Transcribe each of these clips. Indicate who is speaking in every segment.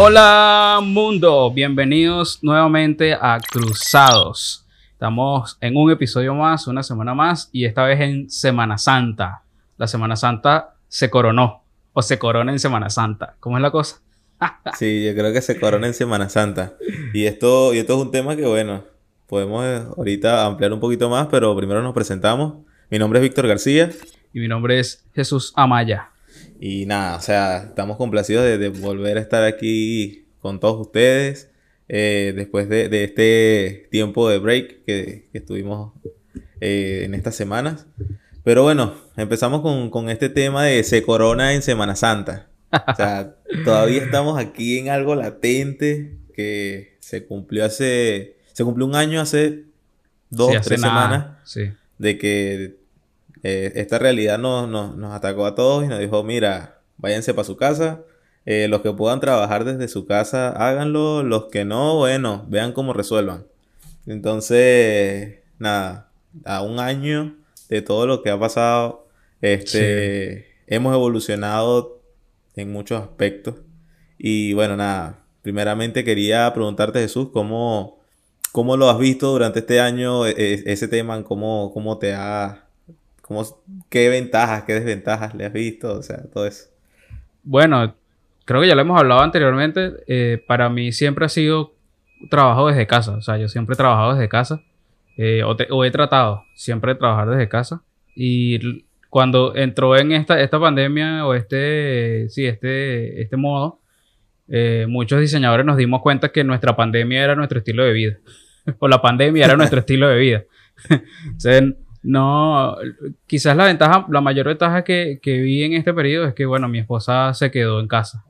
Speaker 1: Hola mundo, bienvenidos nuevamente a Cruzados. Estamos en un episodio más, una semana más, y esta vez en Semana Santa. La Semana Santa se coronó, o se corona en Semana Santa. ¿Cómo es la cosa?
Speaker 2: sí, yo creo que se corona en Semana Santa. Y esto, y esto es un tema que, bueno, podemos eh, ahorita ampliar un poquito más, pero primero nos presentamos. Mi nombre es Víctor García.
Speaker 1: Y mi nombre es Jesús Amaya.
Speaker 2: Y nada, o sea, estamos complacidos de, volver a estar aquí con todos ustedes. Eh, después de, este tiempo de break que, estuvimos eh, en estas semanas. Pero bueno, empezamos con, este tema de se corona en Semana Santa. O sea, todavía estamos aquí en algo latente que se cumplió hace. Se cumplió un año hace dos, o tres semanas. De que eh, esta realidad nos, nos, atacó a todos y nos dijo, mira, váyanse para su casa. Eh, los que puedan trabajar desde su casa, háganlo. Los que no, bueno, vean cómo resuelvan. Entonces, nada, a un año de todo lo que ha pasado, este, hemos evolucionado en muchos aspectos. Y bueno, nada, primeramente quería preguntarte, Jesús, ¿cómo, cómo lo has visto durante este año, e, e, ese tema, cómo, cómo te ha ¿Qué ventajas, qué desventajas le has visto? O sea, todo eso.
Speaker 1: Bueno, creo que ya lo hemos hablado anteriormente. Eh, para mí siempre ha sido trabajo desde casa. O sea, yo siempre he trabajado desde casa. Eh, o, he tratado siempre de trabajar desde casa. Y cuando entró en esta, esta pandemia o este, sí, este, este modo, eh, muchos diseñadores nos dimos cuenta que nuestra pandemia era nuestro estilo de vida. o la pandemia era nuestro estilo de vida. o sea, no, quizás la ventaja, la mayor ventaja que, vi en este periodo es que, bueno, mi esposa se quedó en casa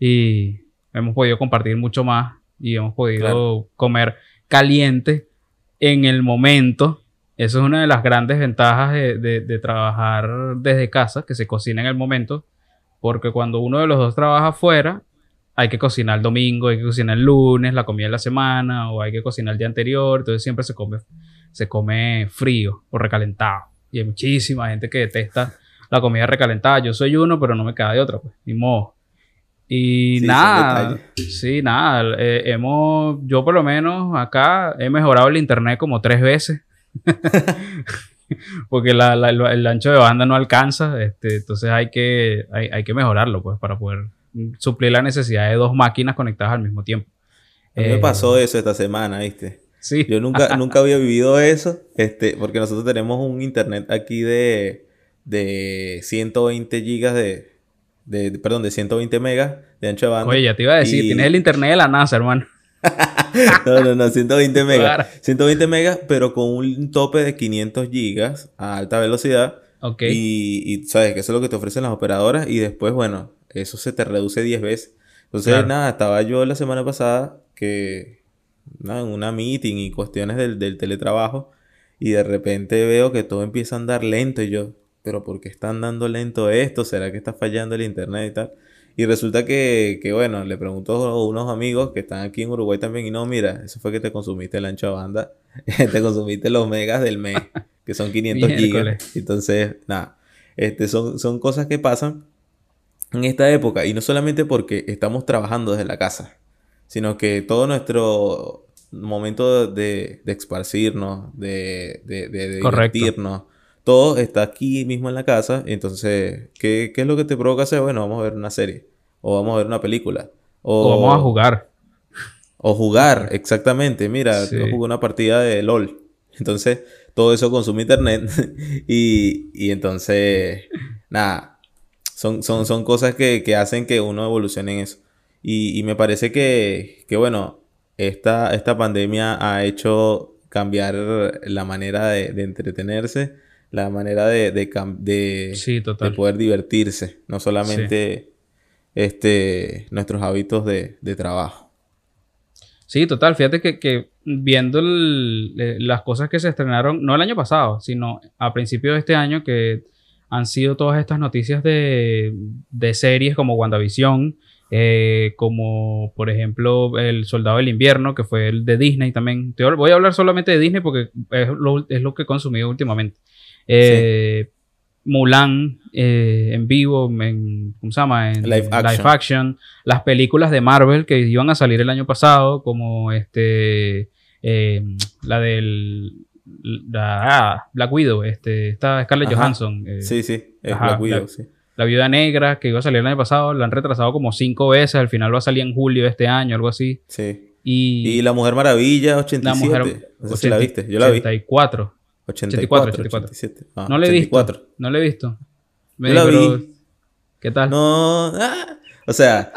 Speaker 1: y hemos podido compartir mucho más y hemos podido comer caliente en el momento. Eso es una de las grandes ventajas de, trabajar desde casa, que se cocina en el momento, porque cuando uno de los dos trabaja afuera, hay que cocinar el domingo, hay que cocinar el lunes, la comida de la semana, o hay que cocinar el día anterior, entonces siempre se come se come frío o recalentado. Y hay muchísima gente que detesta la comida recalentada. Yo soy uno, pero no me queda de otra, pues, ni modo. Y nada, sí, nada, eh, hemos, yo por lo menos acá he mejorado el internet como tres veces. Porque el ancho de banda no alcanza, este, entonces hay que, hay, que mejorarlo, pues, para poder suplir la necesidad de dos máquinas conectadas al mismo tiempo.
Speaker 2: A mí me pasó eh, eso esta semana, ¿viste? Yo nunca, nunca había vivido eso, este, porque nosotros tenemos un internet aquí de, de 120 gigas de, de, perdón, de 120 megas de ancho de banda.
Speaker 1: Oye, ya te iba a decir, tienes el internet de la NASA, hermano.
Speaker 2: no, no, no, 120 megas. 120 megas, pero con un tope de 500 gigas a alta velocidad.
Speaker 1: Ok.
Speaker 2: Y, y sabes que eso es lo que te ofrecen las operadoras y después, bueno, eso se te reduce 10 veces. Entonces, nada, estaba yo la semana pasada que en una meeting y cuestiones del, del, teletrabajo y de repente veo que todo empieza a andar lento y yo, pero ¿por qué está andando lento esto? ¿Será que está fallando el internet y tal? Y resulta que, que, bueno, le pregunto a unos amigos que están aquí en Uruguay también y no, mira, eso fue que te consumiste el ancho de banda, te consumiste los megas del mes, que son 500 gigas. Entonces, nada, este, son, son cosas que pasan en esta época y no solamente porque estamos trabajando desde la casa, sino que todo nuestro momento de, de esparcirnos, de, de, de divertirnos, todo está aquí mismo en la casa. Entonces, ¿qué, ¿qué, es lo que te provoca hacer? Bueno, vamos a ver una serie, o vamos a ver una película,
Speaker 1: o, vamos a jugar.
Speaker 2: O jugar, exactamente. Mira, yo jugué una partida de LOL. Entonces, todo eso consume internet. y, y entonces, nada, son, son, son cosas que, que hacen que uno evolucione en eso. Y, me parece que, bueno, esta, esta pandemia ha hecho cambiar la manera de, entretenerse, la manera de, de, poder divertirse, no solamente este, nuestros hábitos de, trabajo.
Speaker 1: Sí, total. Fíjate que, viendo las cosas que se estrenaron, no el año pasado, sino a principios de este año, que han sido todas estas noticias de, de series como WandaVision, eh, como por ejemplo El Soldado del Invierno, que fue el de Disney también. voy a hablar solamente de Disney porque es lo, que he consumido últimamente. Eh, Mulan eh, en vivo, en, ¿cómo se llama? En
Speaker 2: Live action.
Speaker 1: action. Las películas de Marvel que iban a salir el año pasado, como este, la del la- ah, Black Widow, este, esta Scarlett
Speaker 2: Ajá.
Speaker 1: Johansson.
Speaker 2: Sí, sí, es
Speaker 1: Ajá,
Speaker 2: Black Widow,
Speaker 1: la-
Speaker 2: sí.
Speaker 1: La Viuda Negra, que iba a salir el año pasado, la han retrasado como cinco veces. Al final va a salir en julio de este año, algo así.
Speaker 2: Sí.
Speaker 1: Y,
Speaker 2: Y La Mujer Maravilla 87.
Speaker 1: La Mujer-
Speaker 2: no sé si la viste. Yo la vi.
Speaker 1: 84.
Speaker 2: 84,
Speaker 1: 84.
Speaker 2: 87. Ah,
Speaker 1: No le he visto.
Speaker 2: 84.
Speaker 1: No le he visto. Me
Speaker 2: Yo la
Speaker 1: pero-
Speaker 2: vi.
Speaker 1: ¿Qué tal?
Speaker 2: No, ah, o sea,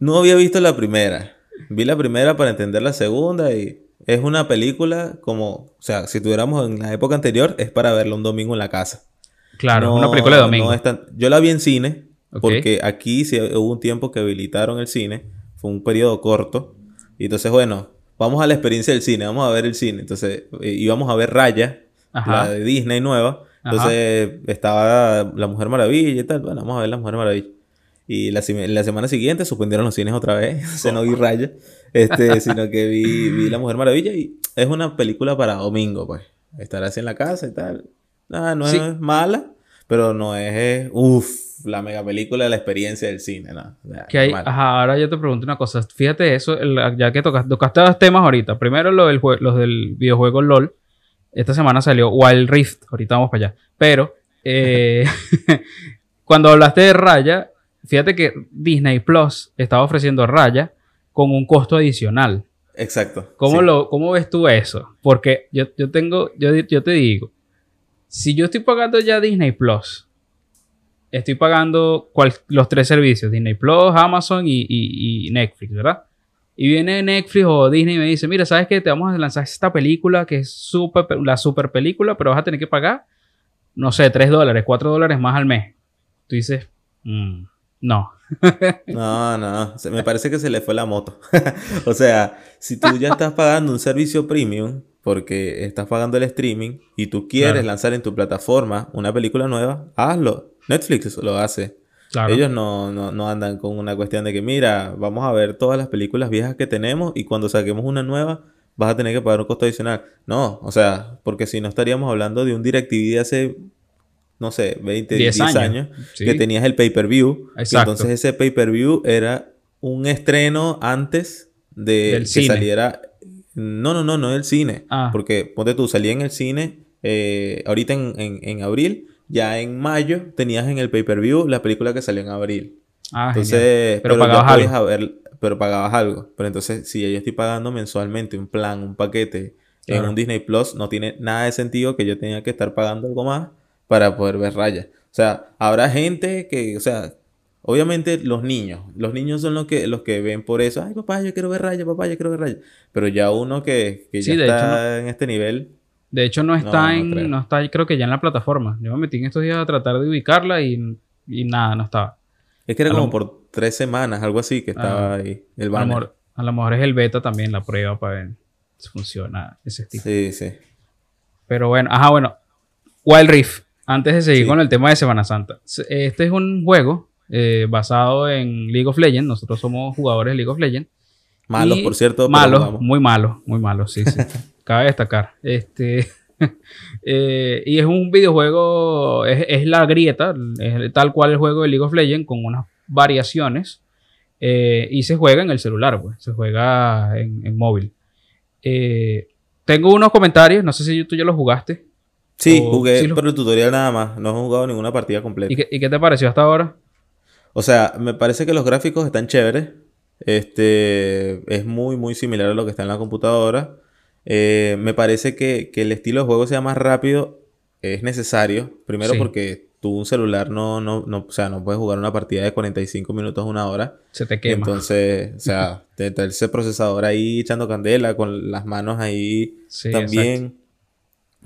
Speaker 2: no había visto la primera. Vi la primera para entender la segunda y es una película como, o sea, si tuviéramos en la época anterior, es para verla un domingo en la casa.
Speaker 1: Claro,
Speaker 2: No-
Speaker 1: una película de domingo.
Speaker 2: no es tan- Yo la vi en cine, porque aquí sí hubo un tiempo que habilitaron el cine, fue un periodo corto, y entonces, bueno, vamos a la experiencia del cine, vamos a ver el cine. Entonces, eh, íbamos a ver Raya,
Speaker 1: Ajá.
Speaker 2: la de Disney nueva. Entonces, estaba La Mujer Maravilla y tal. Bueno, vamos a ver La Mujer Maravilla. Y la, semana siguiente suspendieron los cines otra vez. O sea, no vi Raya. Este, sino que vi, vi La Mujer Maravilla y es una película para domingo, pues. Estar así en la casa y tal. Ah, no
Speaker 1: Sí.
Speaker 2: es mala, pero no es, uff, la mega película de la experiencia del cine, no. O sea,
Speaker 1: Que hay, ajá, ahora yo te pregunto una cosa. Fíjate eso, el- ya que tocas, tocaste dos temas ahorita. Primero lo del los del videojuego LOL. Esta semana salió Wild Rift. Ahorita vamos para allá. Pero, eh, cuando hablaste de Raya, fíjate que Disney Plus estaba ofreciendo Raya con un costo adicional.
Speaker 2: Exacto.
Speaker 1: ¿Cómo,
Speaker 2: sí.
Speaker 1: lo, ¿Cómo ves tú eso? Porque yo, yo tengo, yo, yo te digo, si yo estoy pagando ya Disney Plus, estoy pagando los tres servicios, Disney Plus, Amazon y Netflix, ¿verdad? Y viene Netflix o Disney y me dice, mira, ¿sabes qué? Te vamos a lanzar esta película que es super, la super película, pero vas a tener que pagar, no sé, 3 dólares, 4 dólares más al mes. Tú dices, "Mm, no.
Speaker 2: No, no, se- me parece que se le fue la moto. o sea, si tú ya estás pagando un servicio premium, porque estás pagando el streaming y tú quieres
Speaker 1: Claro.
Speaker 2: lanzar en tu plataforma una película nueva, hazlo. Netflix lo hace.
Speaker 1: Claro.
Speaker 2: Ellos no, no, no andan con una cuestión de que, mira, vamos a ver todas las películas viejas que tenemos y cuando saquemos una nueva vas a tener que pagar un costo adicional. No, o sea, porque si no estaríamos hablando de un DirecTV de hace, no sé, 20, 10,
Speaker 1: 10
Speaker 2: años,
Speaker 1: años. Sí.
Speaker 2: que tenías el pay-per-view. entonces ese pay-per-view era un estreno antes de
Speaker 1: Del
Speaker 2: que
Speaker 1: cine.
Speaker 2: saliera. No, no, no, no del cine.
Speaker 1: Ah.
Speaker 2: Porque, ponte tú, salía en el cine eh, ahorita en, en, en abril. Ya en mayo tenías en el pay-per-view la película que salió en abril.
Speaker 1: Ah,
Speaker 2: Entonces.
Speaker 1: Pero
Speaker 2: ya
Speaker 1: pagabas algo.
Speaker 2: haber- pero pagabas algo. Pero entonces, si yo estoy pagando mensualmente un plan, un paquete en un Disney Plus, no tiene nada de sentido que yo tenga que estar pagando algo más para poder ver rayas. O sea, habrá gente que, o sea, obviamente los niños, los niños son los que, los que ven por eso, ay papá, yo quiero ver rayas, papá, yo quiero ver rayas. Pero ya uno que, que ya
Speaker 1: Sí, de
Speaker 2: está en este nivel,
Speaker 1: De hecho, no está
Speaker 2: No, no
Speaker 1: en.
Speaker 2: creo.
Speaker 1: No está, creo que ya en la plataforma. Yo me metí en estos días a tratar de ubicarla y, y nada, no estaba.
Speaker 2: es que era
Speaker 1: A lo-
Speaker 2: como por tres semanas, algo así, que estaba
Speaker 1: Ah.
Speaker 2: ahí, el
Speaker 1: A lo, a lo mejor es el beta también, la prueba para ver si funciona ese estilo.
Speaker 2: Sí, sí.
Speaker 1: Pero bueno, ajá, bueno. Wild Rift. Antes de seguir
Speaker 2: Sí.
Speaker 1: con el tema de Semana Santa. Este es un juego eh, basado en League of Legends. Nosotros somos jugadores de League of Legends.
Speaker 2: Malos, por cierto,
Speaker 1: Malos, muy malos, muy malos, sí, sí. Cabe destacar. Este, eh, y es un videojuego, es, es la grieta, es tal cual el juego de League of Legends con unas variaciones. eh, y se juega en el celular, pues, se juega en, en móvil. Tengo unos comentarios, no sé si tú ya los jugaste.
Speaker 2: Sí,
Speaker 1: o-
Speaker 2: jugué,
Speaker 1: sí
Speaker 2: pero el tutorial nada más. No he jugado ninguna partida completa.
Speaker 1: ¿Y qué, y qué te pareció hasta ahora?
Speaker 2: O sea, me parece que los gráficos están chéveres. Este es muy, muy similar a lo que está en la computadora. Eh, me parece que, que el estilo de juego sea más rápido es necesario. Primero
Speaker 1: Sí.
Speaker 2: porque tú un celular no, no, no, o sea, no puedes jugar una partida de 45 minutos a una hora.
Speaker 1: Se te quema.
Speaker 2: Entonces, o sea, te- te- ese procesador ahí echando candela, con las manos ahí
Speaker 1: Sí,
Speaker 2: también.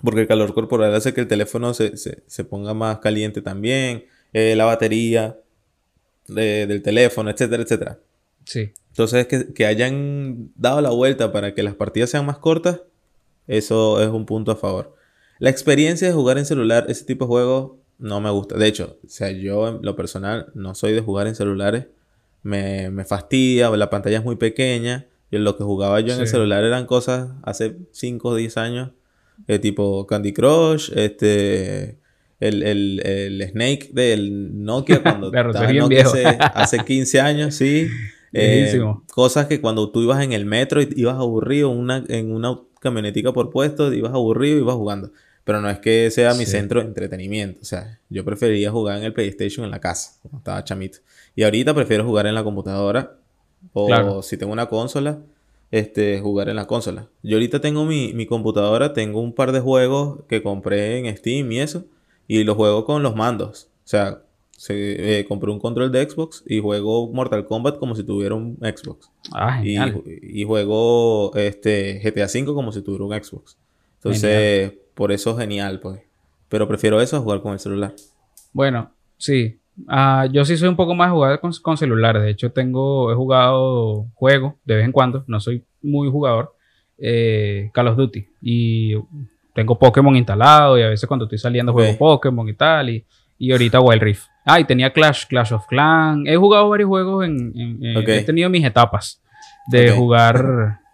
Speaker 2: Porque el calor corporal hace que el teléfono se, se- se ponga más caliente también. eh, la batería de- del teléfono, etcétera, etcétera.
Speaker 1: Sí.
Speaker 2: Entonces, que, que hayan dado la vuelta para que las partidas sean más cortas, eso es un punto a favor. La experiencia de jugar en celular, ese tipo de juegos, no me gusta. De hecho, o sea, yo en lo personal no soy de jugar en celulares. Me, me fastidia, la pantalla es muy pequeña. Y lo que jugaba yo en el celular eran cosas hace 5 o 10 años, eh, tipo Candy Crush, este, el, el, el Snake del Nokia cuando estaba en Nokia hace, hace 15 años, sí. Eh, cosas que cuando tú ibas en el metro y ibas aburrido, una, en una camionetica por puesto, ibas aburrido y ibas jugando. Pero no es que sea mi
Speaker 1: Sí.
Speaker 2: centro de entretenimiento. O sea, yo prefería jugar en el PlayStation en la casa, cuando estaba chamito. Y ahorita prefiero jugar en la computadora. O
Speaker 1: Claro.
Speaker 2: si tengo una consola, este, jugar en la consola. Yo ahorita tengo mi, mi computadora, tengo un par de juegos que compré en Steam y eso. Y los juego con los mandos. O sea, se, eh, compré un control de Xbox y juego Mortal Kombat como si tuviera un Xbox.
Speaker 1: Ah,
Speaker 2: Y,
Speaker 1: genial.
Speaker 2: y juego este, GTA V como si tuviera un Xbox. Entonces, por eso es genial, pues. Pero prefiero eso a jugar con el celular.
Speaker 1: Bueno, sí. Ah, yo sí soy un poco más jugar con, con celulares. De hecho, tengo, he jugado juegos de vez en cuando. No soy muy jugador. eh, Call of Duty. Y tengo Pokémon instalado. Y a veces cuando estoy saliendo juego
Speaker 2: Ok.
Speaker 1: Pokémon y tal. Y, y ahorita Wild Rift. Ah, y tenía Clash, Clash of Clans. He jugado varios juegos en... en- en-
Speaker 2: Ok.
Speaker 1: He tenido mis etapas de jugar...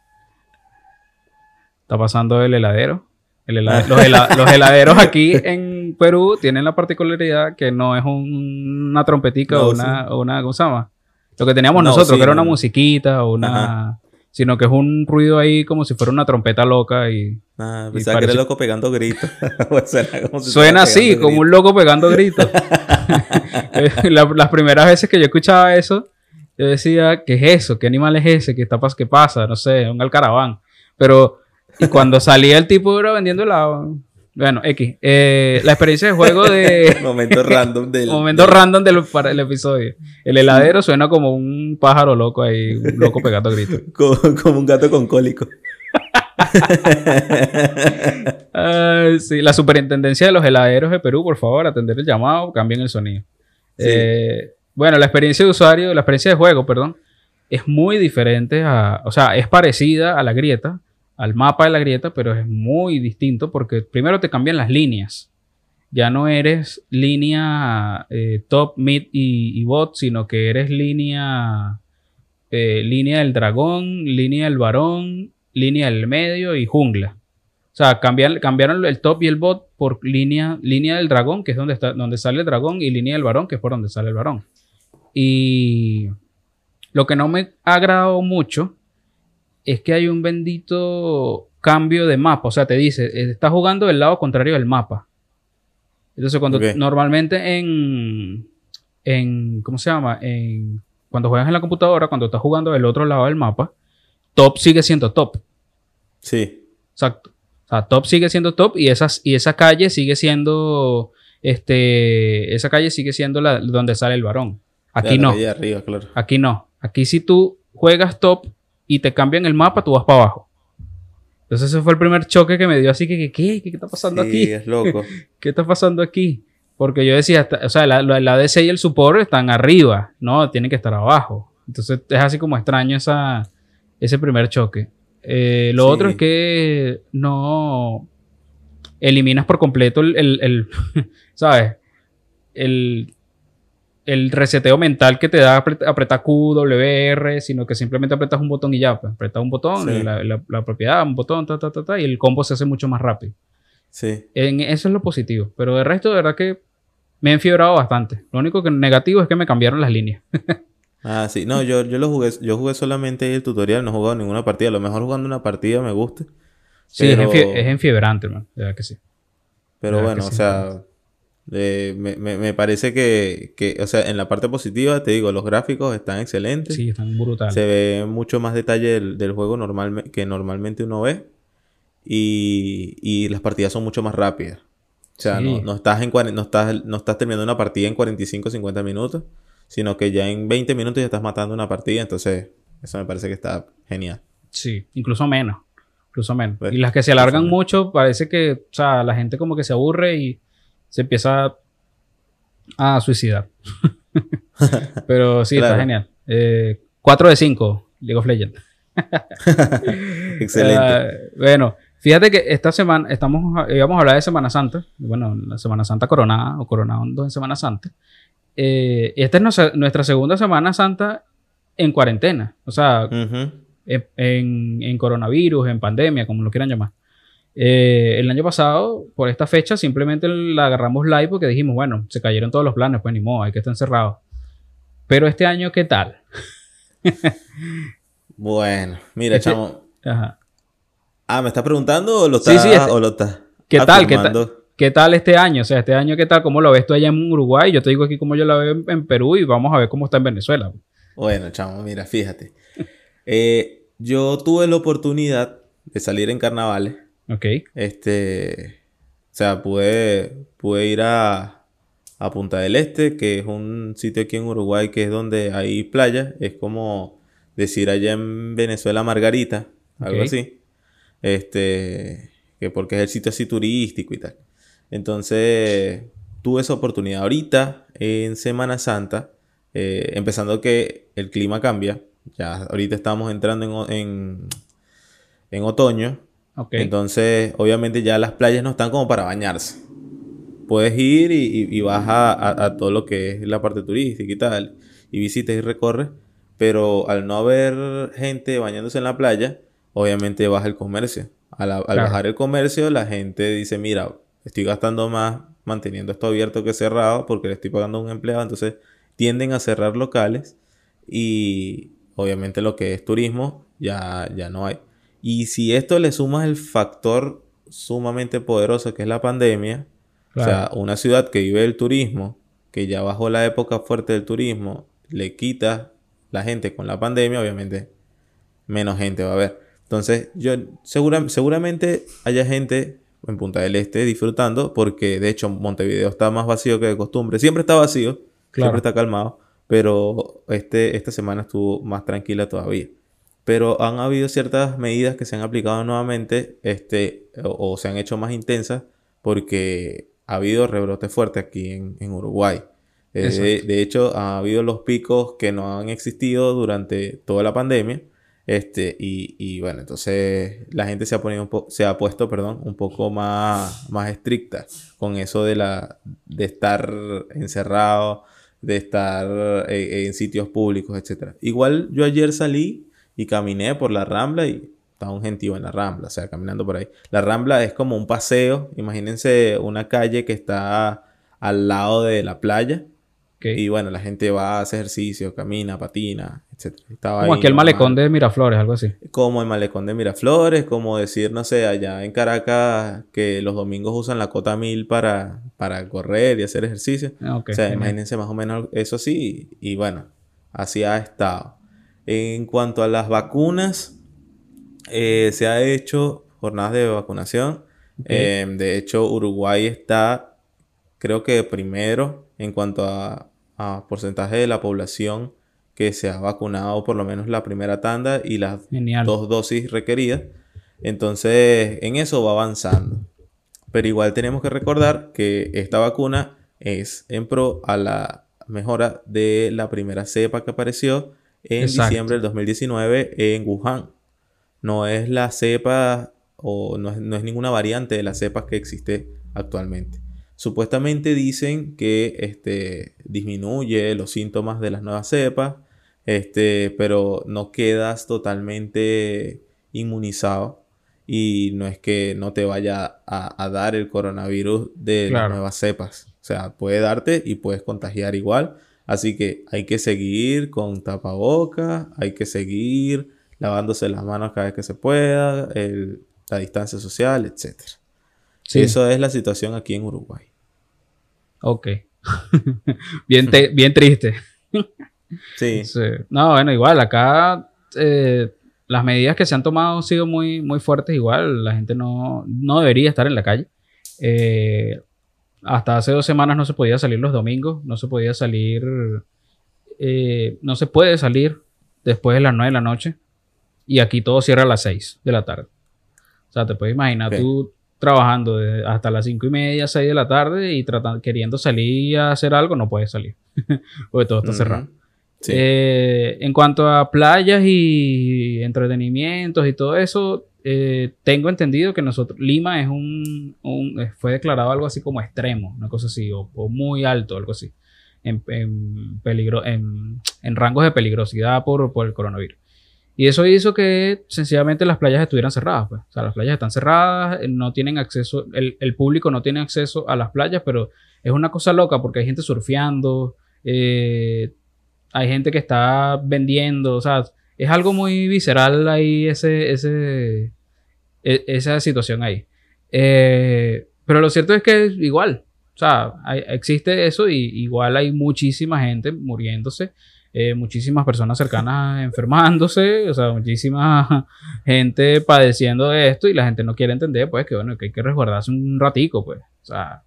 Speaker 1: Está pasando el heladero. El hela- los, hela- los heladeros aquí en Perú tienen la particularidad que no es un- una trompetica
Speaker 2: No,
Speaker 1: o una, o una, ¿cómo se llama? Lo que teníamos
Speaker 2: No,
Speaker 1: nosotros,
Speaker 2: sí,
Speaker 1: que era una musiquita o una... Sino que es un ruido ahí como si fuera una trompeta loca y...
Speaker 2: Ah, pensaba que era loco pegando gritos. Suena como si
Speaker 1: Suena
Speaker 2: estuviera
Speaker 1: así, como un loco pegando gritos. La- las primeras veces que yo escuchaba eso, yo decía, ¿qué es eso? ¿Qué animal es ese? ¿Qué, está, qué pasa? No sé, un alcaraván. Pero y cuando salía el tipo era vendiendo helado. Bueno, X. Eh, la experiencia de juego de...
Speaker 2: Momento random del.
Speaker 1: Momento
Speaker 2: del-
Speaker 1: random del, para el episodio. El heladero suena como un pájaro loco ahí, un loco pegando gritos.
Speaker 2: Como, como un gato con cólico.
Speaker 1: Ay, sí, la superintendencia de los heladeros de Perú, por favor, atender el llamado, cambien el sonido.
Speaker 2: Sí.
Speaker 1: Eh, bueno, la experiencia de usuario, la experiencia de juego, perdón, es muy diferente a, o sea, es parecida a la grieta, al mapa de la grieta, pero es muy distinto porque primero te cambian las líneas. Ya no eres línea eh, top, mid y, bot, sino que eres línea, eh, línea del dragón, línea del varón, línea del medio y jungla. O sea, cambiaron el top y el bot por línea, línea del dragón, que es donde, está, donde sale el dragón, y línea del varón, que es por donde sale el varón. Y lo que no me ha agradado mucho es que hay un bendito cambio de mapa. O sea, te dice, eh, estás jugando del lado contrario del mapa. Entonces, cuando normalmente en, en, ¿cómo se llama? En, cuando juegas en la computadora, cuando estás jugando del otro lado del mapa, top sigue siendo top.
Speaker 2: Sí.
Speaker 1: Exacto. O sea, top sigue siendo top y, esas, y esa calle sigue siendo, este, esa calle sigue siendo la, donde sale el varón. Aquí no.
Speaker 2: arriba, claro.
Speaker 1: Aquí no. Aquí si tú juegas top y te cambian el mapa, tú vas para abajo. Entonces ese fue el primer choque que me dio así que, que, ¿qué? ¿Qué está pasando
Speaker 2: Sí,
Speaker 1: aquí?
Speaker 2: es loco.
Speaker 1: ¿Qué está pasando aquí? Porque yo decía, o sea, la, la, la DC y el support están arriba, no, tienen que estar abajo. Entonces es así como extraño esa, ese primer choque. Eh, lo
Speaker 2: Sí.
Speaker 1: otro es que no eliminas por completo el, el- el- ¿sabes? El, el reseteo mental que te da apret- apretar Q, W, R, sino que simplemente apretas un botón y ya, pues, apretas un botón,
Speaker 2: Sí.
Speaker 1: la, la- la propiedad, un botón, ta, ta, ta, ta, y el combo se hace mucho más rápido.
Speaker 2: Sí.
Speaker 1: En eso es lo positivo. Pero de resto, de verdad que me he enfiebrado bastante. Lo único que negativo es que me cambiaron las líneas.
Speaker 2: Ah, sí. No, yo, yo lo jugué, yo jugué solamente el tutorial, no he jugado ninguna partida. A lo mejor jugando una partida me guste.
Speaker 1: Sí, es, enfie- es enfiebrante, hermano. De verdad que sí.
Speaker 2: Pero bueno, o sea, eh, me, me, me parece que, que, o sea, en la parte positiva, te digo, los gráficos están excelentes.
Speaker 1: Sí, están brutales.
Speaker 2: Se ve mucho más detalle del, del juego normal, que normalmente uno ve. Y, y las partidas son mucho más rápidas. O sea,
Speaker 1: Sí.
Speaker 2: no, no estás en no estás, no estás terminando una partida en 45 50 minutos, sino que ya en 20 minutos ya estás matando una partida. Entonces, eso me parece que está genial.
Speaker 1: Sí, incluso menos. Incluso menos.
Speaker 2: Pues,
Speaker 1: y las que se alargan mucho, parece que, o sea, la gente como que se aburre y se empieza a suicidar. Pero sí, está genial. Eh, 4 de 5, League of Legends.
Speaker 2: Excelente.
Speaker 1: Eh, bueno, fíjate que esta semana estamos, íbamos a hablar de Semana Santa. Bueno, la Semana Santa coronada o coronando en Semana Santa. Eh, esta es nuestra, nuestra segunda Semana Santa en cuarentena. O sea, en, en- en coronavirus, en pandemia, como lo quieran llamar. Eh, el año pasado, por esta fecha, simplemente la agarramos live porque dijimos, bueno, se cayeron todos los planes, pues ni modo, hay que estar encerrados. Pero este año, ¿qué tal?
Speaker 2: bueno, mira,
Speaker 1: Este-
Speaker 2: chamo.
Speaker 1: Ajá.
Speaker 2: Ah, ¿me estás preguntando o lo estás,
Speaker 1: sí, este-
Speaker 2: o lo estás
Speaker 1: ¿Qué tal? ¿Qué tal? ¿Qué tal este año? O sea, este año, ¿qué tal? ¿Cómo lo ves tú allá en Uruguay? Yo te digo aquí cómo yo la veo en, en Perú y vamos a ver cómo está en Venezuela.
Speaker 2: Bueno, chamo, mira, fíjate. Eh, yo tuve la oportunidad de salir en carnavales.
Speaker 1: Ok.
Speaker 2: Este, o sea, pude, pude ir a, a Punta del Este, que es un sitio aquí en Uruguay que es donde hay playa. Es como decir allá en Venezuela Margarita, algo así. Este, que porque es el sitio así turístico y tal. Entonces, tuve esa oportunidad. Ahorita, en Semana Santa, eh, empezando que el clima cambia. Ya ahorita estamos entrando en, en, en otoño. Entonces, obviamente ya las playas no están como para bañarse. Puedes ir y, y- y vas a, a- a todo lo que es la parte turística y tal, y visitas y recorres, pero al no haber gente bañándose en la playa, obviamente baja el comercio. Al, al
Speaker 1: Claro.
Speaker 2: bajar el comercio, la gente dice, mira, estoy gastando más manteniendo esto abierto que cerrado porque le estoy pagando a un empleado, entonces tienden a cerrar locales y obviamente lo que es turismo ya, ya no hay. Y si esto le sumas el factor sumamente poderoso que es la pandemia, o sea, una ciudad que vive del turismo, que ya bajó la época fuerte del turismo, le quita la gente con la pandemia, obviamente menos gente va a haber. Entonces, yo segura- seguramente haya gente en Punta del Este disfrutando, porque de hecho Montevideo está más vacío que de costumbre. Siempre está vacío,
Speaker 1: Claro.
Speaker 2: siempre está calmado, pero este, esta semana estuvo más tranquila todavía. Pero han habido ciertas medidas que se han aplicado nuevamente, este, o, o se han hecho más intensas, porque ha habido rebrote fuerte aquí en, en Uruguay. Eh, de, hecho, ha habido los picos que no han existido durante toda la pandemia. Este, y, y bueno, entonces la gente se ha, ponido un se ha puesto, perdón, un poco más, más estricta con eso de la de estar encerrado, de estar eh, en sitios públicos, etcétera. Igual yo ayer salí y caminé por la Rambla y estaba un gentío en la Rambla, o sea, caminando por ahí. La Rambla es como un paseo, imagínense una calle que está al lado de la playa
Speaker 1: Ok.
Speaker 2: y bueno, la gente va a hacer ejercicio, camina, patina. Estaba
Speaker 1: Como
Speaker 2: ahí
Speaker 1: aquí el malecón de Miraflores, algo así.
Speaker 2: Como el malecón de Miraflores, como decir, no sé, allá en Caracas que los domingos usan la cota mil para, para correr y hacer ejercicio.
Speaker 1: Ah, ok,
Speaker 2: o sea,
Speaker 1: genial.
Speaker 2: imagínense más o menos eso sí. Y, bueno, así ha estado. En cuanto a las vacunas, eh, se ha hecho jornadas de vacunación.
Speaker 1: Ok.
Speaker 2: Eh, de hecho, Uruguay está, creo que primero en cuanto a, a porcentaje de la población que se ha vacunado por lo menos la primera tanda y las
Speaker 1: Genial.
Speaker 2: dos dosis requeridas. Entonces, en eso va avanzando. Pero igual tenemos que recordar que esta vacuna es en pro a la mejora de la primera cepa que apareció en
Speaker 1: Exacto.
Speaker 2: diciembre del 2019 en Wuhan. No es la cepa o no es, no es ninguna variante de la cepa que existe actualmente. Supuestamente dicen que este, disminuye los síntomas de las nuevas cepas, este, pero no quedas totalmente inmunizado y no es que no te vaya a, a dar el coronavirus de las nuevas cepas. O sea, puede darte y puedes contagiar igual. Así que hay que seguir con tapabocas, hay que seguir lavándose las manos cada vez que se pueda, el- la distancia social, etc.
Speaker 1: Sí.
Speaker 2: Eso es la situación aquí en Uruguay.
Speaker 1: Ok. bien, te- bien triste.
Speaker 2: Sí,
Speaker 1: Sí. No, bueno, igual, acá eh, las medidas que se han tomado han sido muy, muy fuertes. Igual, la gente no, no debería estar en la calle. Eh, hasta hace dos semanas no se podía salir los domingos, no se podía salir, eh, no se puede salir después de las 9 de la noche. Y aquí todo cierra a las 6 de la tarde. O sea, te puedes imaginar tú trabajando hasta las 5 y media, 6 de la tarde y tratando, queriendo salir a hacer algo, no puedes salir. Porque todo está cerrado.
Speaker 2: Sí.
Speaker 1: Eh, en cuanto a playas y entretenimientos y todo eso, eh, tengo entendido que nosotros, Lima es un, eh, fue declarado algo así como extremo, una cosa así, o, muy alto, algo así, en, rangos de peligrosidad por, el coronavirus. Y eso hizo que sencillamente las playas estuvieran cerradas. Pues. O sea, las playas están cerradas, eh, no tienen acceso, el, público no tiene acceso a las playas, pero es una cosa loca porque hay gente surfeando, hay gente que está vendiendo, o sea, es algo muy visceral ahí ese, ese, e, esa situación ahí. Eh, pero lo cierto es que igual, o sea, existe eso y igual hay muchísima gente muriéndose. Eh, muchísimas personas cercanas enfermándose, o sea, muchísima gente padeciendo de esto y la gente no quiere entender, pues, que bueno, que hay que resguardarse un ratico, pues, o sea,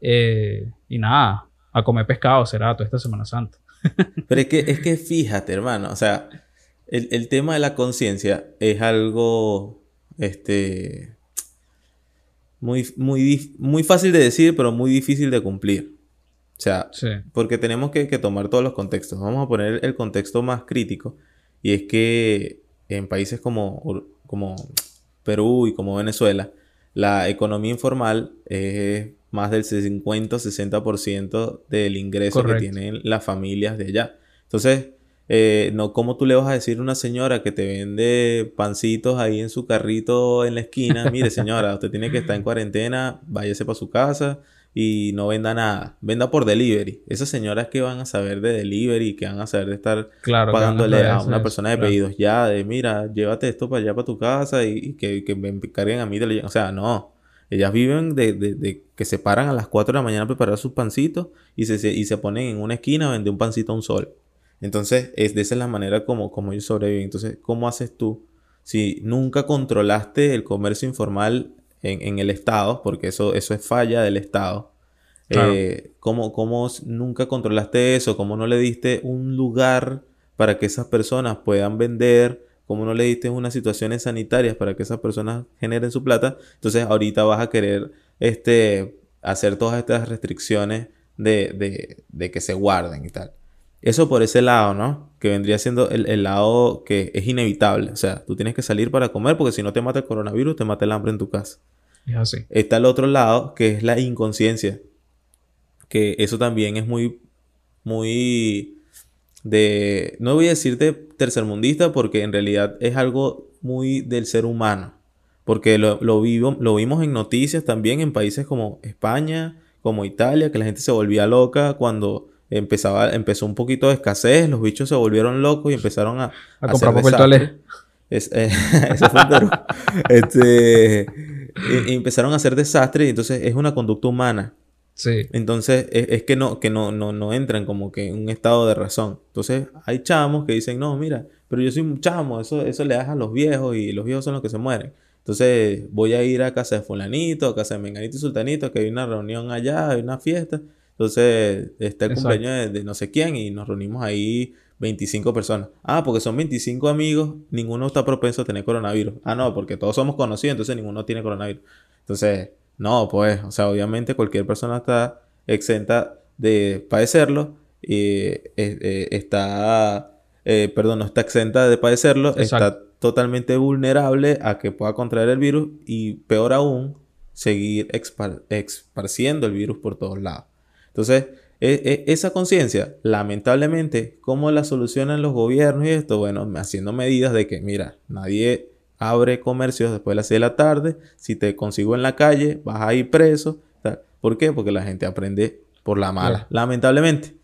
Speaker 1: eh, y nada, a comer pescado será toda esta Semana Santa.
Speaker 2: Pero es que, es que fíjate, hermano, o sea, el, el tema de la conciencia es algo, este, muy, muy, muy fácil de decir, pero muy difícil de cumplir. O sea, porque tenemos que, tomar todos los contextos. Vamos a poner el contexto más crítico. Y es que en países como, como Perú y como Venezuela, la economía informal es más del 50-60% del ingreso que tienen las familias de allá. Entonces, eh, no, ¿cómo tú le vas a decir a una señora que te vende pancitos ahí en su carrito en la esquina? Mire, señora, usted tiene que estar en cuarentena, váyase para su casa y no venda nada. Venda por delivery. Esas señoras que van a saber de delivery, que van a saber de estar pagándole a una persona de pedidos ya, de mira, llévate esto para allá para tu casa y, que, que, me carguen a mí. De o sea, no. Ellas viven de, de, que se paran a las 4 de la mañana a preparar sus pancitos y se, y se ponen en una esquina a vender un pancito a un sol. Entonces, es, de esa es la manera como, como ellos sobreviven. Entonces, ¿cómo haces tú? Si nunca controlaste el comercio informal en, el Estado, porque eso, eso es falla del Estado. Eh, ¿cómo, ¿Cómo nunca controlaste eso? ¿Cómo no le diste un lugar para que esas personas puedan vender? ¿Cómo no le diste unas situaciones sanitarias para que esas personas generen su plata? Entonces ahorita vas a querer este, hacer todas estas restricciones de, de, de que se guarden y tal. Eso por ese lado, ¿no? Que vendría siendo el, el, lado que es inevitable. O sea, tú tienes que salir para comer porque si no te mata el coronavirus, te mata el hambre en tu casa.
Speaker 1: Es así.
Speaker 2: Está el otro lado, que es la inconsciencia. Que eso también es muy, muy de, no voy a decirte tercermundista porque en realidad es algo muy del ser humano. Porque lo, lo, vivo, lo vimos en noticias también en países como España, como Italia, que la gente se volvía loca cuando empezaba, empezó un poquito de escasez, los bichos se volvieron locos y empezaron a,
Speaker 1: a, comprar papel toalé.
Speaker 2: Es, eh, eso fue Perú. este, y, empezaron a hacer desastres y entonces es una conducta humana.
Speaker 1: Sí.
Speaker 2: Entonces es, que, no, que no, no, no entran como que en un estado de razón. Entonces hay chamos que dicen, no, mira, pero yo soy un chamo, eso, eso le das a los viejos y los viejos son los que se mueren. Entonces voy a ir a casa de fulanito, a casa de menganito y sultanito, que hay una reunión allá, hay una fiesta. Entonces, está el cumpleaños de, no sé quién y nos reunimos ahí 25 personas. Ah, porque son 25 amigos, ninguno está propenso a tener coronavirus. Ah, no, porque todos somos conocidos, entonces ninguno tiene coronavirus. Entonces, no, pues, o sea, obviamente cualquier persona está exenta de padecerlo y eh, eh, está, eh, perdón, no está exenta de padecerlo, está totalmente vulnerable a que pueda contraer el virus y peor aún, seguir esparciendo el virus por todos lados. Entonces, e, e, esa conciencia, lamentablemente, ¿cómo la solucionan los gobiernos y esto? Bueno, haciendo medidas de que, mira, nadie abre comercios después de las 6 de la tarde, si te consigo en la calle, vas a ir preso. ¿Por qué? Porque la gente aprende por la mala, lamentablemente.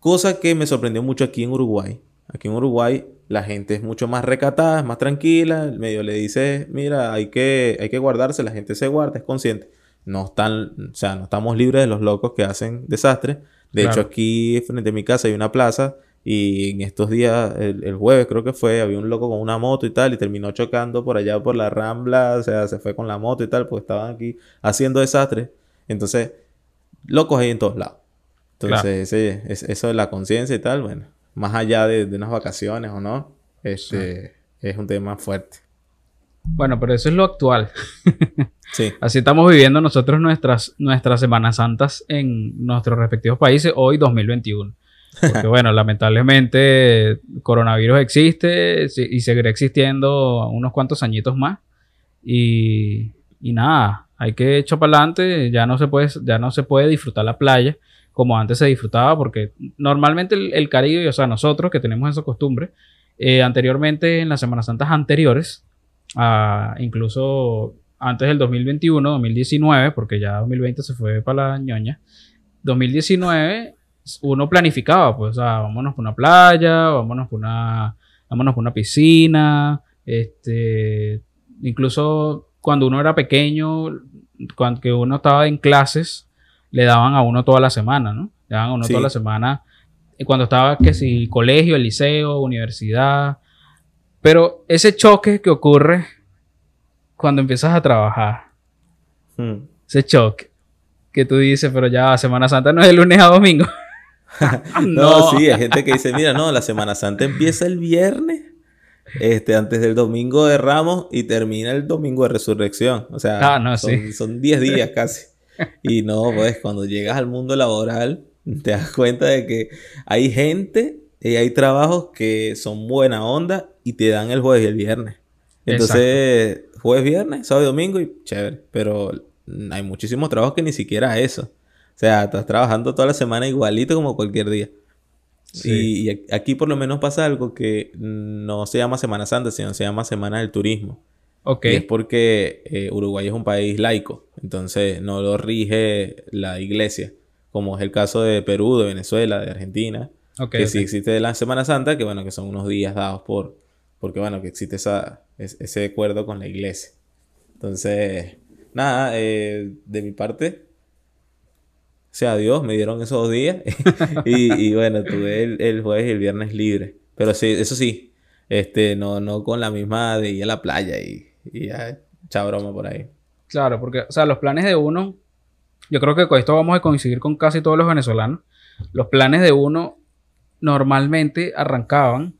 Speaker 2: Cosa que me sorprendió mucho aquí en Uruguay. Aquí en Uruguay la gente es mucho más recatada, es más tranquila, el medio le dice, mira, hay que, hay que guardarse, la gente se guarda, es consciente no están, o sea, no estamos libres de los locos que hacen desastres. De hecho, aquí frente a mi casa hay una plaza y en estos días, el, jueves creo que fue, había un loco con una moto y tal y terminó chocando por allá por la rambla, o sea, se fue con la moto y tal, porque estaban aquí haciendo desastres. Entonces, locos hay en todos lados. Entonces, eso de la conciencia y tal, bueno, más allá de, unas vacaciones o no, este, es un tema fuerte.
Speaker 1: Bueno, pero eso es lo actual. sí. Así estamos viviendo nosotros nuestras, nuestras Semanas Santas en nuestros respectivos países hoy 2021. Porque bueno, lamentablemente coronavirus existe y seguirá existiendo unos cuantos añitos más. Y, y nada, hay que echar para adelante. Ya no se puede, ya no se puede disfrutar la playa como antes se disfrutaba, porque normalmente el, el Caribe, o sea, nosotros que tenemos esa costumbre, Eh, anteriormente, en las Semanas Santas anteriores, a- incluso antes del 2021, 2019, porque ya 2020 se fue para la ñoña, 2019 uno planificaba, pues, o sea, vámonos por una playa, vámonos por una, vámonos por una piscina, este, incluso cuando uno era pequeño, cuando que uno estaba en clases, le daban a uno toda la semana, ¿no? Le daban a uno
Speaker 2: Sí.
Speaker 1: toda la semana, cuando estaba, que si, colegio, el liceo, universidad, pero ese choque que ocurre cuando empiezas a trabajar,
Speaker 2: Hmm.
Speaker 1: ese choque, que tú dices, pero ya Semana Santa no es de lunes a domingo.
Speaker 2: No, sí, hay gente que dice, mira, no, la Semana Santa empieza el viernes, este, antes del domingo de Ramos y termina el domingo de Resurrección. O sea,
Speaker 1: Ah, no,
Speaker 2: son,
Speaker 1: sí.
Speaker 2: son 10 días casi. Y no, pues cuando llegas al mundo laboral, te das cuenta de que hay gente y hay trabajos que son buena onda y te dan el jueves y el viernes. Entonces, jueves, viernes, sábado y domingo y chévere. Pero hay muchísimos trabajos que ni siquiera eso. O sea, estás trabajando toda la semana igualito como cualquier día.
Speaker 1: Sí.
Speaker 2: Y, aquí por lo menos pasa algo que no se llama Semana Santa, sino se llama Semana del Turismo.
Speaker 1: Ok,
Speaker 2: Y es porque eh, Uruguay es un país laico, entonces no lo rige la iglesia, como es el caso de Perú, de Venezuela, de Argentina, que
Speaker 1: ok.
Speaker 2: sí existe la Semana Santa, que bueno, que son unos días dados por, porque bueno, que existe esa, es- ese acuerdo con la iglesia. Entonces, nada, eh, de mi parte, sea Dios, me dieron esos días y, y bueno, tuve el, el jueves y el viernes libre. Pero sí, eso sí, este, no, no con la misma de ir a la playa y, y ya echar por ahí.
Speaker 1: Claro, porque, o sea, los planes de uno, yo creo que con esto vamos a coincidir con casi todos los venezolanos. Los planes de uno normalmente arrancaban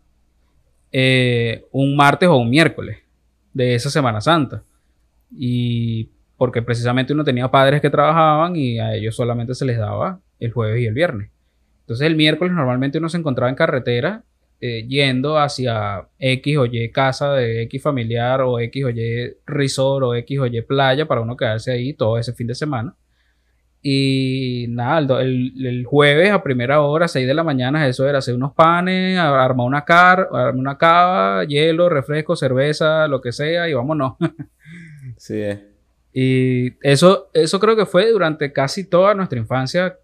Speaker 1: eh, un martes o un miércoles de esa Semana Santa. Y porque precisamente uno tenía padres que trabajaban y a ellos solamente se les daba el jueves y el viernes. Entonces el miércoles normalmente uno se encontraba en carretera eh, yendo hacia X o Y casa de X familiar o X o Y resort o X o Y playa para uno quedarse ahí todo ese fin de semana. Y nada, el, el- jueves a primera hora, 6 de la mañana, eso era hacer unos panes, armar una, car, armar una cava, hielo, refresco, cerveza, lo que sea, y vámonos.
Speaker 2: Sí, es.
Speaker 1: Y eso, eso creo que fue durante casi toda nuestra infancia,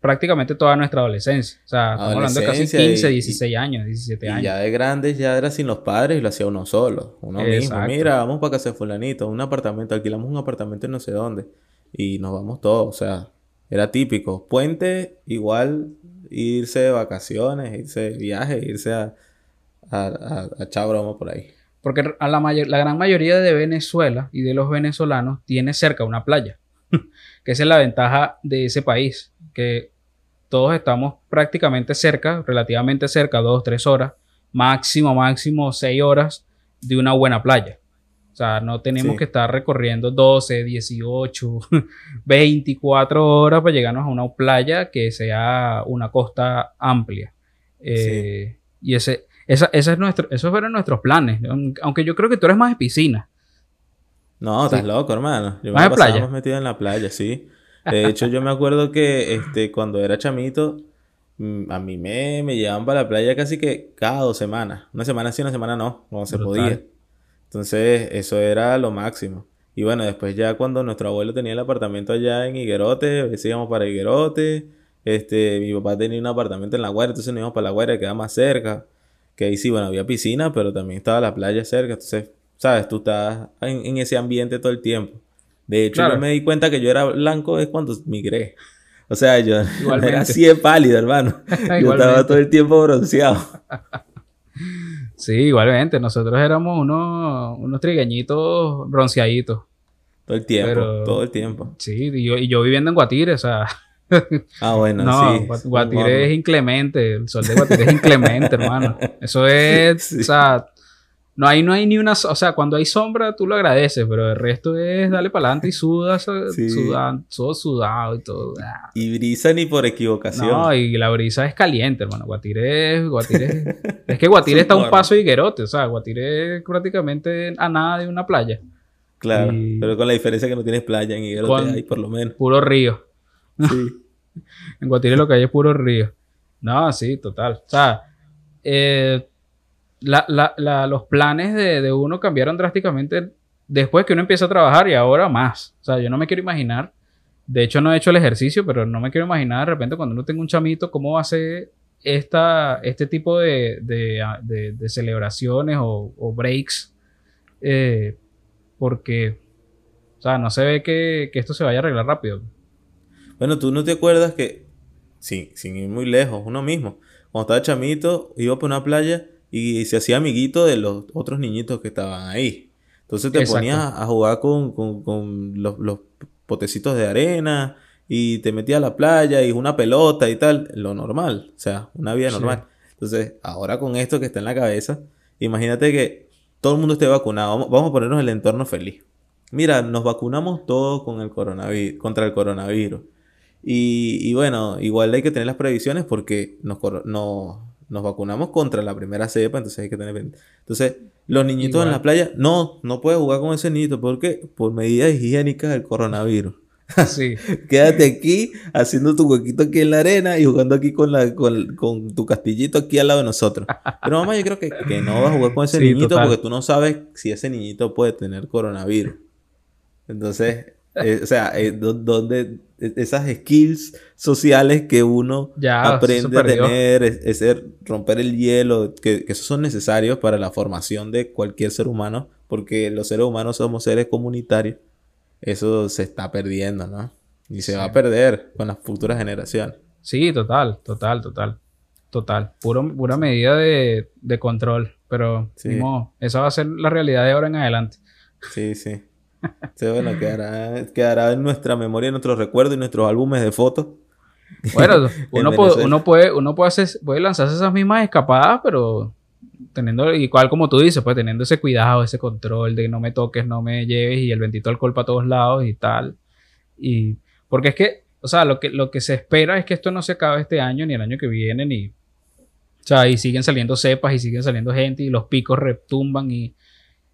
Speaker 1: prácticamente toda nuestra adolescencia. O sea, estamos hablando de casi
Speaker 2: Adolescencia
Speaker 1: 15,
Speaker 2: y-
Speaker 1: 16 años, 17
Speaker 2: Y
Speaker 1: años.
Speaker 2: ya de grandes ya era sin los padres y lo hacía uno solo, uno mismo.
Speaker 1: Exacto.
Speaker 2: Mira, vamos para casa de fulanito, un apartamento, alquilamos un apartamento en no sé dónde y nos vamos todos, o sea, era típico. Puente, igual irse de vacaciones, irse de viaje, irse a, a, a, a por ahí.
Speaker 1: Porque a la, la gran mayoría de Venezuela y de los venezolanos tiene cerca una playa. que esa es la ventaja de ese país. Que todos estamos prácticamente cerca, relativamente cerca, dos, tres horas, máximo, máximo seis horas de una buena playa. O sea, no tenemos
Speaker 2: Sí.
Speaker 1: que estar recorriendo 12, 18, 24 horas para llegarnos a una playa que sea una costa amplia. Eh, Y ese, esa, esa es nuestro, esos fueron nuestros planes. Aunque yo creo que tú eres más de piscina.
Speaker 2: No, estás
Speaker 1: Sí.
Speaker 2: loco, hermano. Yo
Speaker 1: ¿Más
Speaker 2: me
Speaker 1: playa?
Speaker 2: más metido en la playa, sí. De hecho, yo me acuerdo que este, cuando era chamito, mm, a mí me, me llevaban para la playa casi que cada dos semanas. Una semana sí, una semana no, cuando se podía. Entonces, eso era lo máximo. Y bueno, después ya cuando nuestro abuelo tenía el apartamento allá en Higuerote, a veces íbamos para Higuerote. Este, mi papá tenía un apartamento en La Guaira, entonces nos íbamos para La Guaira, que queda más cerca. Que ahí sí, bueno, había piscina, pero también estaba la playa cerca. Entonces, sabes, tú estás en, en ese ambiente todo el tiempo. De hecho,
Speaker 1: Claro.
Speaker 2: yo me di cuenta que yo era blanco es cuando migré. O sea, yo
Speaker 1: Igualmente.
Speaker 2: era así de pálido, hermano. Yo estaba todo el tiempo bronceado.
Speaker 1: Sí, igualmente. Nosotros éramos unos, unos trigueñitos bronceaditos.
Speaker 2: Todo el tiempo,
Speaker 1: Pero-
Speaker 2: todo el tiempo.
Speaker 1: Sí, y yo, y yo viviendo en Guatire, o sea,
Speaker 2: Ah, bueno,
Speaker 1: no,
Speaker 2: sí.
Speaker 1: Guatire es inclemente, el sol de Guatire es inclemente, hermano. Eso es,
Speaker 2: Sí.
Speaker 1: o sea, no hay, no hay ni una, o sea, cuando hay sombra tú lo agradeces, pero el resto es darle para adelante y sudas,
Speaker 2: Sí.
Speaker 1: sudan- todo sudado y todo. ah.
Speaker 2: Y brisa ni por equivocación.
Speaker 1: No, y la brisa es caliente, hermano. Guatire es, Guatire es, que Guatire está a un paso de Higuerote, o sea, Guatire es prácticamente a nada de una playa.
Speaker 2: Claro,
Speaker 1: y-
Speaker 2: pero con la diferencia que no tienes playa en Higuerote hay por lo menos.
Speaker 1: Puro río.
Speaker 2: Sí.
Speaker 1: En Guatire lo que hay es puro río. No, sí, total. O sea, eh, los planes de, de, uno cambiaron drásticamente después que uno empieza a trabajar y ahora más. O sea, yo no me quiero imaginar. De hecho, no he hecho el ejercicio, pero no me quiero imaginar de repente cuando uno tenga un chamito, cómo va ser esta, este tipo de, de, celebraciones o, breaks. Eh, porque, o sea, no se ve que, que, esto se vaya a arreglar rápido.
Speaker 2: Bueno, tú no te acuerdas que, sin, sin ir muy lejos, uno mismo, cuando estaba chamito, iba por una playa y se hacía amiguito de los otros niñitos que estaban ahí. Entonces te ponías a jugar con, los, potecitos de arena y te metías a la playa y una pelota y tal, lo normal, o sea, una vida normal. Entonces, ahora con esto que está en la cabeza, imagínate que todo el mundo esté vacunado, vamos, a ponernos el entorno feliz. Mira, nos vacunamos todos con el coronavirus, contra el coronavirus. Y, bueno, igual hay que tener las previsiones porque nos, nos vacunamos contra la primera cepa, entonces hay que tener... Entonces, los niñitos en la playa, no, no puedes jugar con ese niñito. ¿Por qué? Por medidas higiénicas del coronavirus. Sí. Quédate aquí haciendo tu huequito aquí en la arena y jugando aquí con, la, con, con tu castillito aquí al lado de nosotros. Pero mamá, yo creo que, que no vas a jugar con ese niñito porque tú no sabes si ese niñito puede tener coronavirus. Entonces, eh, o sea, eh, donde e, esas skills sociales que uno aprende a tener, es, romper el hielo, que, que esos son necesarios para la formación de cualquier ser humano, porque los seres humanos somos seres comunitarios. Eso se está perdiendo, ¿no? Y se va a perder con las futuras generaciones.
Speaker 1: Sí, total, total, total. Total. Puro, pura medida de, de control. Pero, sí. esa va a ser la realidad de ahora en adelante.
Speaker 2: Sí, sí. Sí, bueno, quedará, quedará en nuestra memoria, en nuestros recuerdos y nuestros álbumes de fotos.
Speaker 1: Bueno, uno, puede, uno, puede, uno puede, hacer, puede lanzarse esas mismas escapadas, pero teniendo, igual como tú dices, pues teniendo ese cuidado, ese control de no me toques, no me lleves y el bendito alcohol para todos lados y tal. Y porque es que, o sea, lo que, lo que se espera es que esto no se acabe este año ni el año que viene, ni. O sea, y siguen saliendo cepas y siguen saliendo gente y los picos retumban y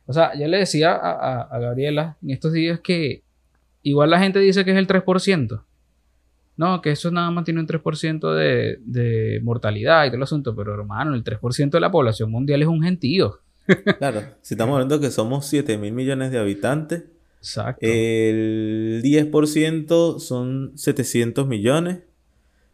Speaker 1: o sea, yo le decía a, Gabriela en estos días que igual la gente dice que es el 3%. No, que eso nada más tiene un 3% de, de mortalidad y todo el asunto, pero hermano, el 3% de la población mundial es un gentío.
Speaker 2: claro, si estamos hablando que somos 7 mil millones de habitantes, Exacto. el 10% son 700 millones,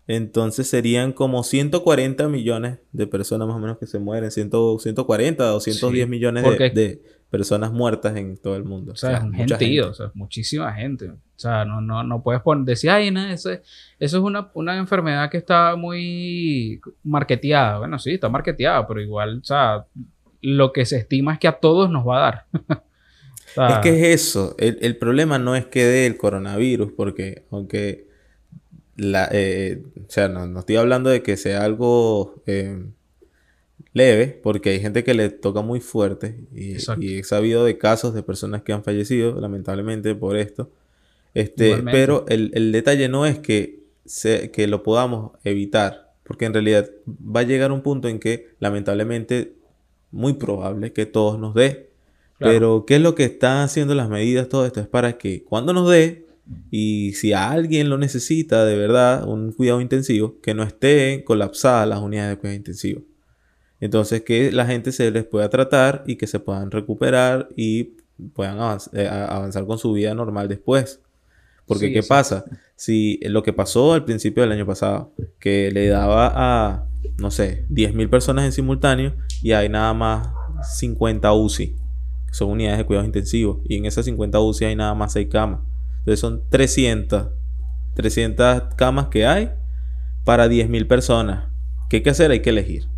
Speaker 2: entonces serían como 140 millones de personas más o menos que se mueren, 140, 210 millones de, personas muertas en todo el mundo.
Speaker 1: O sea, es un gentío, o sea, muchísima gente. O sea, no, no, no puedes poner, decir, ay, no, eso, eso es una, una, enfermedad que está muy marketeada. Bueno, sí, está marketeada, pero igual, o sea, lo que se estima es que a todos nos va a dar.
Speaker 2: es que es eso. El, el, problema no es que dé el coronavirus, porque aunque la, eh, o sea, no, no, estoy hablando de que sea algo... Eh, leve, porque hay gente que le toca muy fuerte y, he sabido de casos de personas que han fallecido, lamentablemente, por esto. Este, pero el, detalle no es que, se, que lo podamos evitar, porque en realidad va a llegar un punto en que, lamentablemente, muy probable que todos nos dé. Pero, ¿qué es lo que están haciendo las medidas? Todo esto es para que cuando nos dé, y si alguien lo necesita de verdad, un cuidado intensivo, que no estén colapsadas las unidades de cuidado intensivo. Entonces, que la gente se les pueda tratar y que se puedan recuperar y puedan eh, avanzar, con su vida normal después. Porque, ¿qué pasa? Si lo que pasó al principio del año pasado, que le daba a, no sé, 10.000 personas en simultáneo y hay nada más 50 UCI, que son unidades de cuidados intensivos, y en esas 50 UCI hay nada más 6 camas. Entonces son 300, 300 camas que hay para 10.000 personas. ¿Qué hay que hacer? Hay que elegir.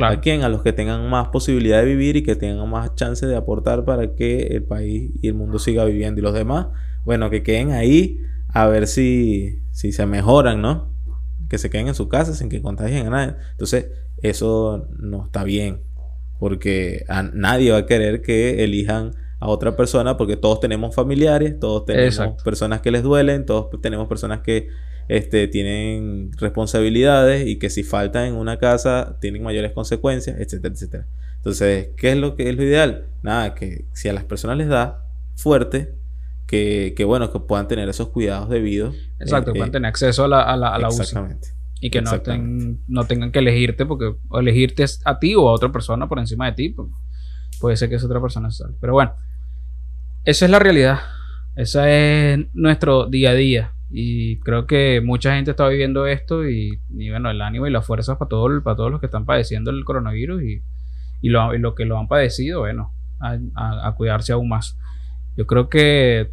Speaker 2: ¿A quién? A los que tengan más posibilidad de vivir y que tengan más chance de aportar para que el país y el mundo siga viviendo. Y los demás, bueno, que queden ahí a ver si, si se mejoran, ¿no? Que se queden en su casa sin que contagien a nadie. Entonces, eso no está bien. Porque a nadie va a querer que elijan a otra persona porque todos tenemos familiares, todos tenemos personas que les duelen, todos tenemos personas que este, tienen responsabilidades y que si faltan en una casa tienen mayores consecuencias, etcétera, etcétera. Entonces, ¿qué es lo que es lo ideal? Nada, que si a las personas les da fuerte, que, que bueno, que puedan tener esos cuidados debidos.
Speaker 1: Exacto, que puedan tener acceso a la, a la, a la Exactamente. Y que no, no tengan que elegirte porque o elegirte a ti o a otra persona por encima de ti. Pues, puede ser que es otra persona. Pero bueno, esa es la realidad. Ese es nuestro día a día. Y creo que mucha gente está viviendo esto y, bueno, el ánimo y las fuerzas para, para todos los que están padeciendo el coronavirus y, y, lo, que lo han padecido, bueno, a, cuidarse aún más. Yo creo que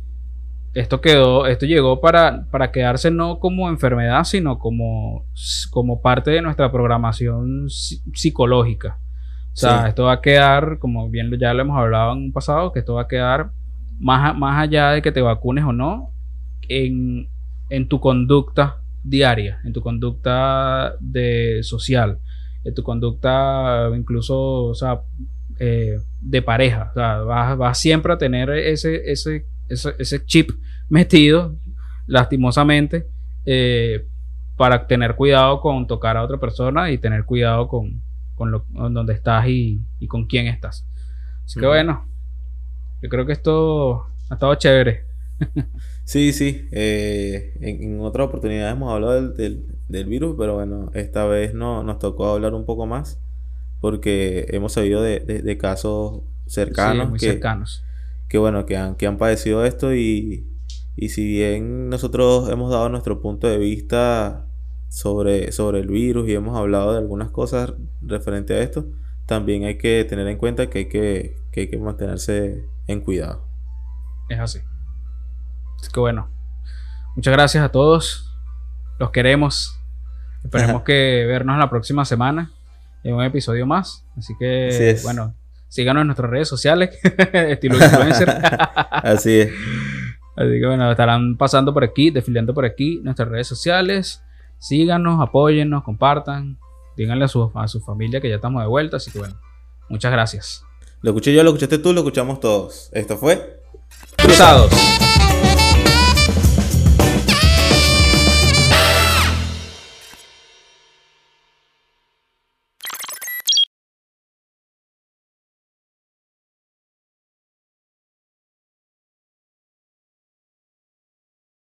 Speaker 1: esto quedó, esto llegó para, para quedarse no como enfermedad, sino como, como parte de nuestra programación psicológica. O sea, esto va a quedar, como bien ya lo hemos hablado en un pasado, que esto va a quedar más, más allá de que te vacunes o no, en, en tu conducta diaria, en tu conducta de social, en tu conducta incluso, o sea, eh, de pareja. O sea, vas, siempre a tener ese, ese, ese, chip metido, lastimosamente, eh, para tener cuidado con tocar a otra persona y tener cuidado con, con, lo, donde estás y, y, con quién estás. Así que bueno, yo creo que esto ha estado chévere.
Speaker 2: Sí, sí. Eh, en, otra oportunidad hemos hablado del, virus, pero bueno, esta vez no, nos tocó hablar un poco más porque hemos sabido de, casos cercanos.
Speaker 1: muy
Speaker 2: que,
Speaker 1: cercanos.
Speaker 2: Que bueno, que han, que han padecido esto y, y si bien nosotros hemos dado nuestro punto de vista sobre, sobre el virus y hemos hablado de algunas cosas referente a esto, también hay que tener en cuenta que hay que, que, hay que mantenerse en cuidado.
Speaker 1: Es así. Así que bueno, muchas gracias a todos. Los queremos. Esperemos que vernos la próxima semana en un episodio más. Así que, bueno, síganos en nuestras redes sociales, estilo influencer.
Speaker 2: Así es.
Speaker 1: Así que bueno, estarán pasando por aquí, desfilando por aquí nuestras redes sociales. Síganos, apóyennos, compartan. Díganle a su, a su familia que ya estamos de vuelta. Así que bueno, muchas gracias.
Speaker 2: Lo escuché yo, lo escuchaste tú, lo escuchamos todos. Esto fue
Speaker 1: Cruzados.